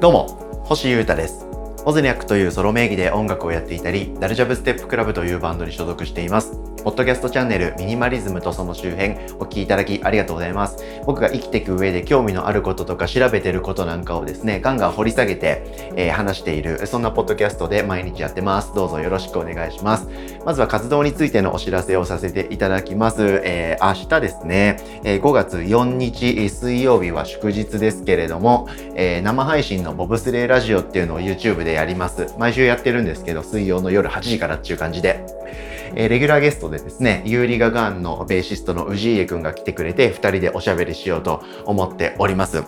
どうも星優太です。オズニャックというソロ名義で音楽をやっていたりダルジャブステップクラブというバンドに所属しています。ポッドキャストチャンネルミニマリズムとその周辺お聞きいただきありがとうございます。僕が生きていく上で興味のあることとか調べてることなんかをですね、ガンガン掘り下げて、えー、話している、そんなポッドキャストで毎日やってます。どうぞよろしくお願いします。まずは活動についてのお知らせをさせていただきます。えー、明日ですね、え、5月4日水曜日は祝日ですけれども、えー、生配信のボブスレーラジオっていうのを YouTube でやります。毎週やってるんですけど、水曜の夜8時からっていう感じで。えー、レギュラーゲストでですね、ユーリガガンのベーシストの氏家くんが来てくれて、二人でおしゃべりしようと思っております。や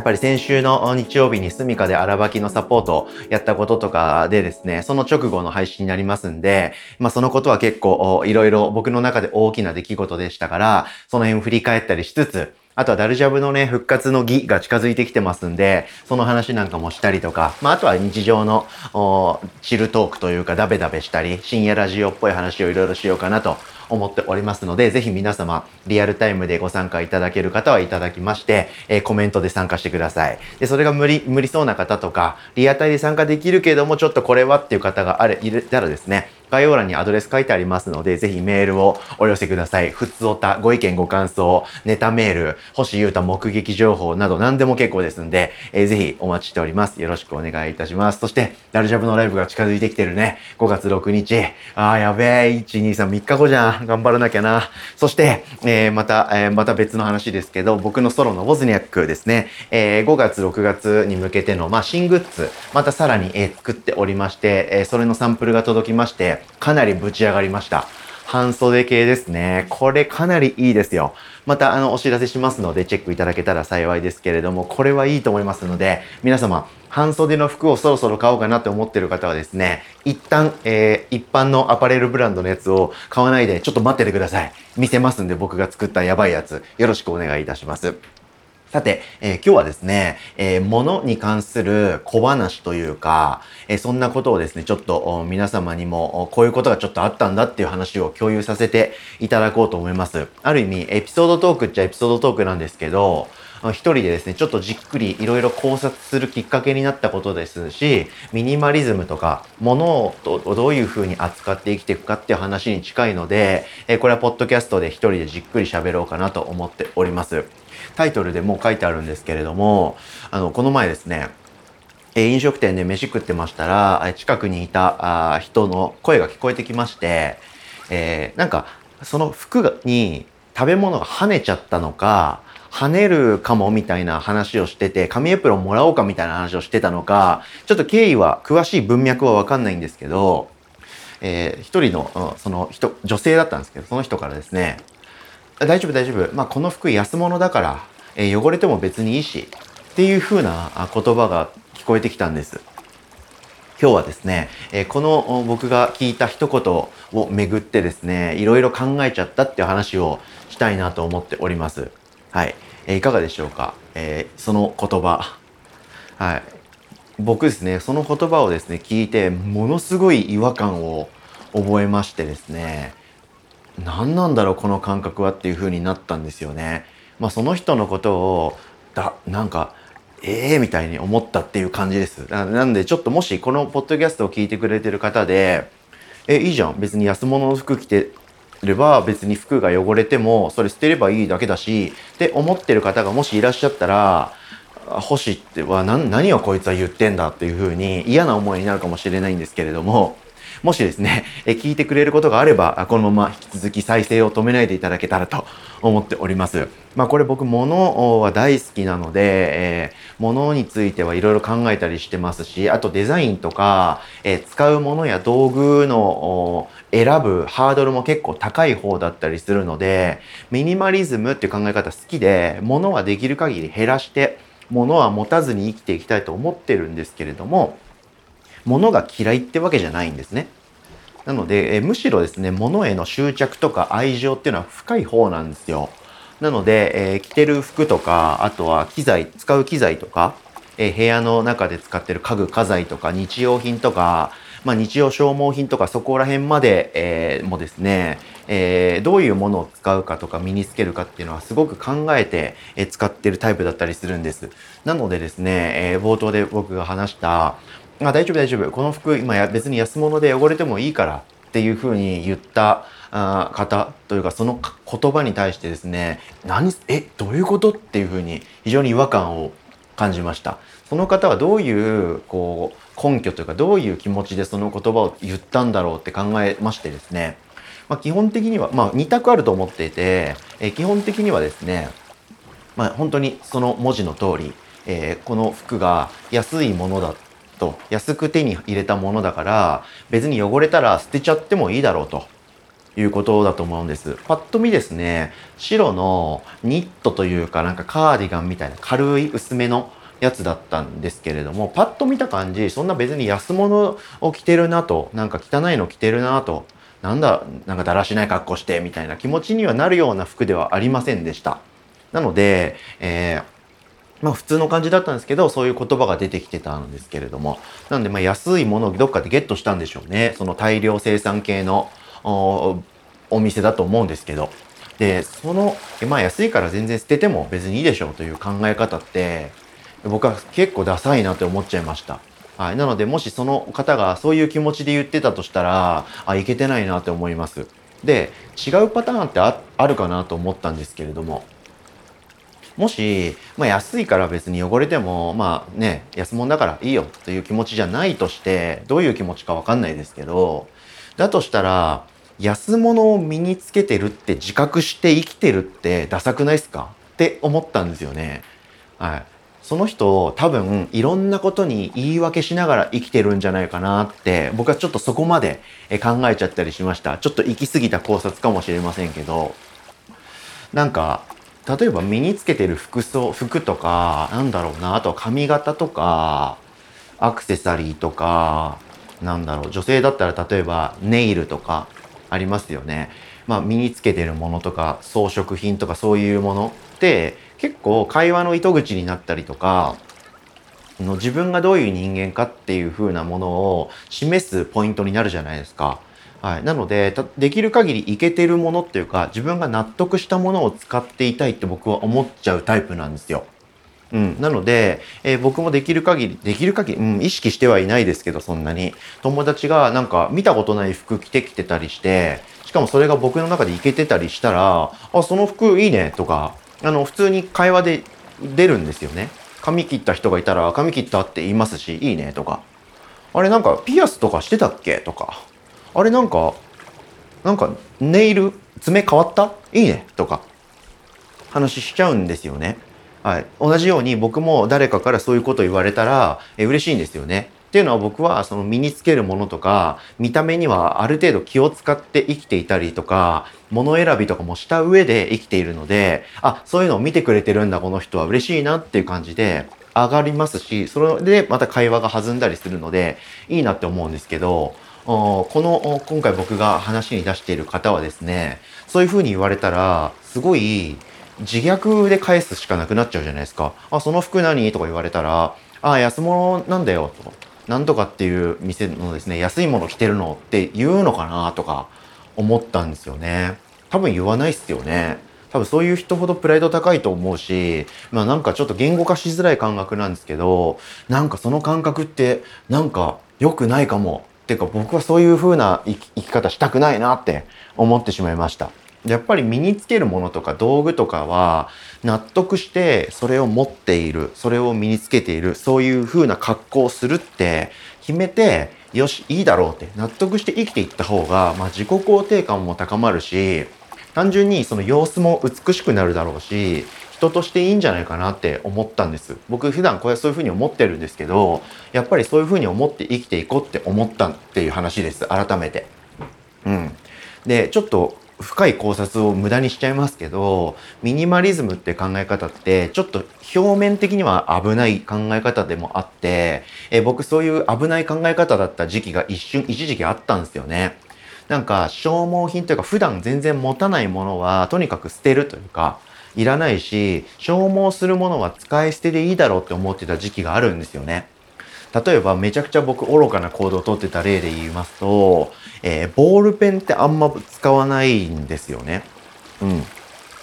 っぱり先週の日曜日にスミカで荒ばきのサポートをやったこととかでですね、その直後の配信になりますんで、まあそのことは結構いろいろ僕の中で大きな出来事でしたから、その辺振り返ったりしつつ、あとはダルジャブのね、復活の儀が近づいてきてますんで、その話なんかもしたりとか、まあ、あとは日常のチルトークというか、ダベダベしたり、深夜ラジオっぽい話をいろいろしようかなと思っておりますので、ぜひ皆様、リアルタイムでご参加いただける方はいただきまして、えー、コメントで参加してください。で、それが無理、無理そうな方とか、リアタイで参加できるけども、ちょっとこれはっていう方があれ、いたらですね、概要欄にアドレス書いてありますので、ぜひメールをお寄せください。ふつおた、ご意見ご感想、ネタメール、星優太目撃情報など何でも結構ですんで、えー、ぜひお待ちしております。よろしくお願いいたします。そして、ダルジャブのライブが近づいてきてるね。5月6日。あーやべえ、1、2、3、3日後じゃん。頑張らなきゃな。そして、えー、また、えー、また別の話ですけど、僕のソロのボズニャックですね。えー、5月、6月に向けての、まあ、新グッズ、またさらに、えー、作っておりまして、えー、それのサンプルが届きまして、かなりぶち上がりました。半袖系ですね。これかなりいいですよ。またあのお知らせしますのでチェックいただけたら幸いですけれども、これはいいと思いますので、皆様、半袖の服をそろそろ買おうかなって思ってる方はですね、一旦、えー、一般のアパレルブランドのやつを買わないでちょっと待っててください。見せますんで僕が作ったやばいやつ、よろしくお願いいたします。さて、えー、今日はですね、えー、物に関する小話というか、えー、そんなことをですね、ちょっと皆様にもこういうことがちょっとあったんだっていう話を共有させていただこうと思います。ある意味、エピソードトークっちゃエピソードトークなんですけど、一人でですね、ちょっとじっくりいろいろ考察するきっかけになったことですし、ミニマリズムとか、物をどういう風に扱って生きていくかっていう話に近いので、えこれはポッドキャストで一人でじっくり喋ろうかなと思っております。タイトルでもう書いてあるんですけれども、あの、この前ですね、え飲食店で飯食ってましたら、近くにいたあ人の声が聞こえてきまして、えー、なんか、その服に食べ物が跳ねちゃったのか、跳ねるかもみたいな話をしてて、紙エプロンもらおうかみたいな話をしてたのか、ちょっと経緯は、詳しい文脈はわかんないんですけど、えー、一人の、その人、女性だったんですけど、その人からですね、大丈夫大丈夫。まあ、この服安物だから、えー、汚れても別にいいし、っていう風な言葉が聞こえてきたんです。今日はですね、え、この僕が聞いた一言をめぐってですね、いろいろ考えちゃったっていう話をしたいなと思っております。はい。えー、いかがでしょうか、えー、その言葉。はい。僕ですね、その言葉をですね、聞いて、ものすごい違和感を覚えましてですね、何なんだろうこの感覚はっていう風になったんですよね。まあその人のことをだなんかええー、みたいに思ったっていう感じです。なんでちょっともしこのポッドキャストを聞いてくれてる方でえいいじゃん別に安物の服着てれば別に服が汚れてもそれ捨てればいいだけだしって思ってる方がもしいらっしゃったら星っては何何をこいつは言ってんだっていう風に嫌な思いになるかもしれないんですけれども。もしですね、え聞いてくれることがあれば、このまま引き続き再生を止めないでいただけたらと思っております。まあこれ僕物は大好きなので、えー、物についてはいろいろ考えたりしてますし、あとデザインとか、えー、使うものや道具の選ぶハードルも結構高い方だったりするので、ミニマリズムっていう考え方好きで、物はできる限り減らして、物は持たずに生きていきたいと思ってるんですけれども、物が嫌いってわけじゃないんですね。なので、えむしろですね、物への執着とか愛情っていうのは深い方なんですよ。なので、えー、着てる服とか、あとは機材、使う機材とか、えー、部屋の中で使ってる家具家財とか日用品とか、まあ、日用消耗品とかそこら辺まで、えー、もですね、えー、どういうものを使うかとか身につけるかっていうのはすごく考えて、え使ってるタイプだったりするんです。なのでですね、え冒頭で僕が話した、あ大丈夫大丈夫。この服今や別に安物で汚れてもいいからっていうふうに言ったあ方というかその言葉に対してですね何えどういうことっていうふうに非常に違和感を感じました。その方はどういうこう根拠というかどういう気持ちでその言葉を言ったんだろうって考えましてですね、まあ、基本的には、まあ、2択あると思っていて、え基本的にはですね、まあ、本当にその文字の通り、えー、この服が安いものだと安く手に入れたものだから別に汚れたら捨てちゃってもいいだろうということだと思うんです。パッと見ですね、白のニットというかなんかカーディガンみたいな軽い薄めのやつだったんですけれども、パッと見た感じ、そんな別に安物を着てるなと、なんか汚いの着てるなと、なんだ、なんかだらしない格好してみたいな気持ちにはなるような服ではありませんでした。なので、えーまあ普通の感じだったんですけど、そういう言葉が出てきてたんですけれども。なんでまあ安いものをどっかでゲットしたんでしょうね。その大量生産系のお店だと思うんですけど。で、その、まあ安いから全然捨てても別にいいでしょうという考え方って、僕は結構ダサいなって思っちゃいました。はい。なので、もしその方がそういう気持ちで言ってたとしたら、あ、いけてないなって思います。で、違うパターンってあるかなと思ったんですけれども、もし、まあ、安いから別に汚れても、まあね、安物だからいいよという気持ちじゃないとして、どういう気持ちかわかんないですけど、だとしたら、安物を身につけてるって自覚して生きてるってダサくないですか？って思ったんですよね。はい。その人多分いろんなことに言い訳しながら生きてるんじゃないかなって僕はちょっとそこまで考えちゃったりしました。ちょっと行き過ぎた考察かもしれませんけどなんか例えば身につけてる服装服とかなんだろうなあとは髪型とかアクセサリーとかなんだろう女性だったら例えばネイルとかありますよね。まあ、身につけてるものとか装飾品とかそういうものって結構会話の糸口になったりとかの自分がどういう人間かっていう風なものを示すポイントになるじゃないですか。はい、なのでできる限りいけてるものっていうか自分が納得したものを使っていたいって僕は思っちゃうタイプなんですよ。うん、なので、えー、僕もできる限りできる限り、うん、意識してはいないですけどそんなに。友達がなんか見たことない服着てきてたりしてしかもそれが僕の中でいけてたりしたらあその服いいねとかあの普通に会話で出るんですよね。髪切った人がいたら髪切ったって言いますしいいねとか。あれなんかピアスとかしてたっけとか。あれなんか、なんかネイル、爪変わった？いいねとか、話しちゃうんですよね。はい。同じように僕も誰かからそういうこと言われたら、え嬉しいんですよね。っていうのは僕はその身につけるものとか、見た目にはある程度気を使って生きていたりとか、物選びとかもした上で生きているので、あ、そういうのを見てくれてるんだ、この人は嬉しいなっていう感じで上がりますし、それでまた会話が弾んだりするので、いいなって思うんですけど、この今回僕が話に出している方はですねそういうふうに言われたらすごい自虐で返すしかなくなっちゃうじゃないですか。あ、その服何？とか言われたら、あ、安物なんだよと。なんとかっていう店のですね、安いもの着てるのって言うのかな？とか思ったんですよね。多分言わないっすよね。多分そういう人ほどプライド高いと思うし、まあなんかちょっと言語化しづらい感覚なんですけど、なんかその感覚ってなんか良くないかもていうか僕はそういう風な生き方したくないなって思ってしまいました。やっぱり身につけるものとか道具とかは納得してそれを持っているそれを身につけているそういう風な格好をするって決めてよしいいだろうって納得して生きていった方が、まあ、自己肯定感も高まるし単純にその様子も美しくなるだろうし人としていいんじゃないかなって思ったんです。僕普段こうそういうふうに思ってるんですけど、やっぱりそういうふうに思って生きていこうって思ったっていう話です。改めて。うん。で、ちょっと深い考察を無駄にしちゃいますけど、ミニマリズムって考え方って、ちょっと表面的には危ない考え方でもあって、え僕そういう危ない考え方だった時期が一瞬、一時期あったんですよね。なんか消耗品というか普段全然持たないものはとにかく捨てるというか、いらないし、消耗するものは使い捨てでいいだろうって思ってた時期があるんですよね。例えばめちゃくちゃ僕愚かな行動をとってた例で言いますと、えー、ボールペンってあんま使わないんですよね。うん。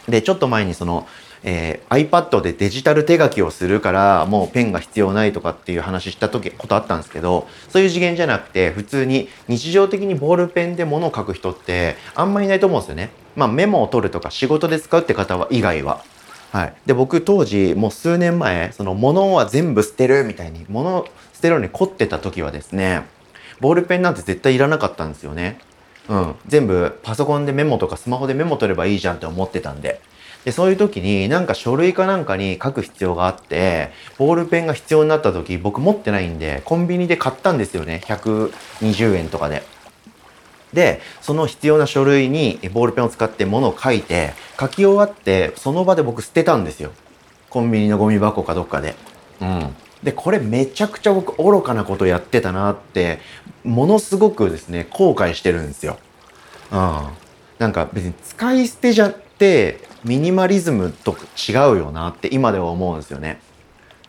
で、ちょっと前にその、えー、iPad でデジタル手書きをするからもうペンが必要ないとかっていう話した時ことあったんですけどそういう次元じゃなくて普通に日常的にボールペンで物を書く人ってあんまりいないと思うんですよね。まあメモを取るとか仕事で使うって方は以外は。はい。で、僕当時もう数年前、その物は全部捨てるみたいに物捨てるのに凝ってた時はですね、ボールペンなんて絶対いらなかったんですよね。うん。全部パソコンでメモとかスマホでメモ取ればいいじゃんって思ってたんで。で、そういう時になんか書類かなんかに書く必要があって、ボールペンが必要になった時、僕持ってないんで、コンビニで買ったんですよね。120円とかで。で、その必要な書類にボールペンを使って物を書いて、書き終わって、その場で僕捨てたんですよ。コンビニのゴミ箱かどっかで。うん。で、これめちゃくちゃ僕愚かなことやってたなって、ものすごくですね、後悔してるんですよ。うん。なんか別に使い捨てじゃって、ミニマリズムと違うよなって今では思うんですよね。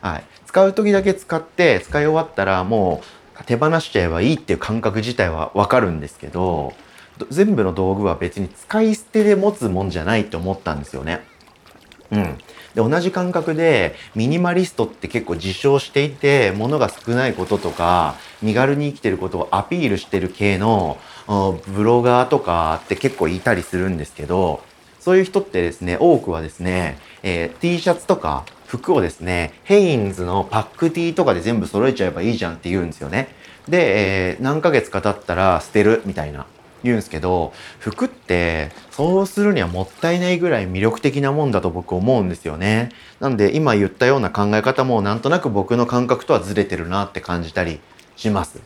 はい。使う時だけ使って使い終わったらもう手放しちゃえばいいっていう感覚自体はわかるんですけど、全部の道具は別に使い捨てで持つもんじゃないって思ったんですよね。うん。で、同じ感覚で、ミニマリストって結構自称していて、物が少ないこととか、身軽に生きてることをアピールしてる系の、ブロガーとかって結構いたりするんですけど、そういう人ってですね、多くはですね、えー、T シャツとか服をですね、ヘインズのパック T とかで全部揃えちゃえばいいじゃんって言うんですよね。で、えー、何ヶ月か経ったら捨てるみたいな言うんですけど、服ってそうするにはもったいないぐらい魅力的なもんだと僕思うんですよね。なんで今言ったような考え方もなんとなく僕の感覚とはずれてるなって感じたりします。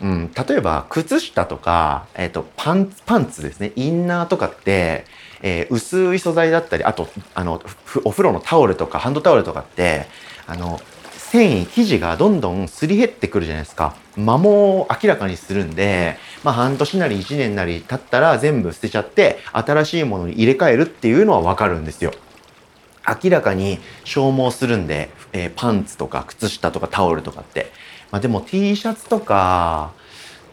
うん、例えば靴下とか、えっ、ー、とパンツパンツですねインナーとかってえー、薄い素材だったりあとあのお風呂のタオルとかハンドタオルとかってあの繊維生地がどんどんすり減ってくるじゃないですか。摩耗を明らかにするんで、まあ、半年なり1年なり経ったら全部捨てちゃって新しいものに入れ替えるっていうのはわかるんですよ。明らかに消耗するんで、えー、パンツとか靴下とかタオルとかって、まあ、でも T シャツとか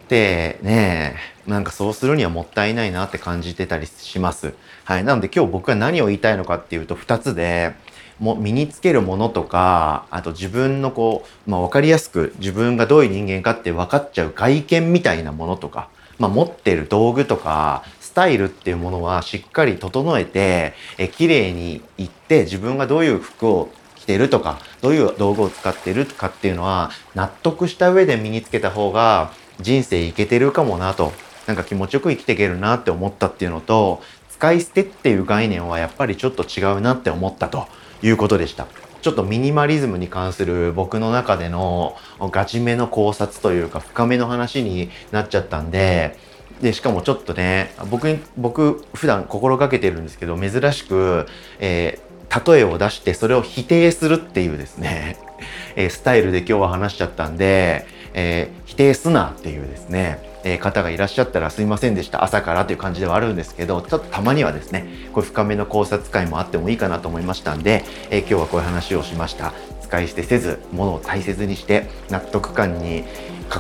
ってねなんかそうするにはもったいないなって感じてたりします。はい。なので今日僕が何を言いたいのかっていうと2つで、も身につけるものとか、あと自分のこう、まあ分かりやすく自分がどういう人間かって分かっちゃう外見みたいなものとか、まあ持ってる道具とか、スタイルっていうものはしっかり整えて、え綺麗にいって自分がどういう服を着てるとか、どういう道具を使ってるかっていうのは納得した上で身につけた方が人生いけてるかもなと、なんか気持ちよく生きていけるなって思ったっていうのと、使い捨てっていう概念はやっぱりちょっと違うなって思ったということでした。ちょっとミニマリズムに関する僕の中でのガチめの考察というか深めの話になっちゃったんで、で、しかもちょっとね、僕に、僕普段心がけてるんですけど、珍しく、えー、例えを出してそれを否定するっていうですね、えー、スタイルで今日は話しちゃったんで、えー、否定すなっていうですね、え方がいらっしゃったらすいませんでした朝からという感じではあるんですけどちょっとたまにはですねこういう深めの考察会もあってもいいかなと思いましたんで、え今日はこういう話をしました。使い捨てせず物を大切にして納得感に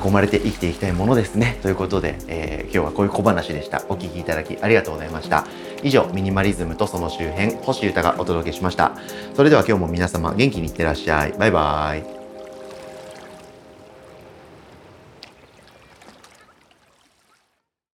囲まれて生きていきたいものですねということで、えー、今日はこういう小話でした。お聴きいただきありがとうございました。以上ミニマリズムとその周辺星歌がお届けしました。それでは今日も皆様元気にいってらっしゃい。バイバーイ。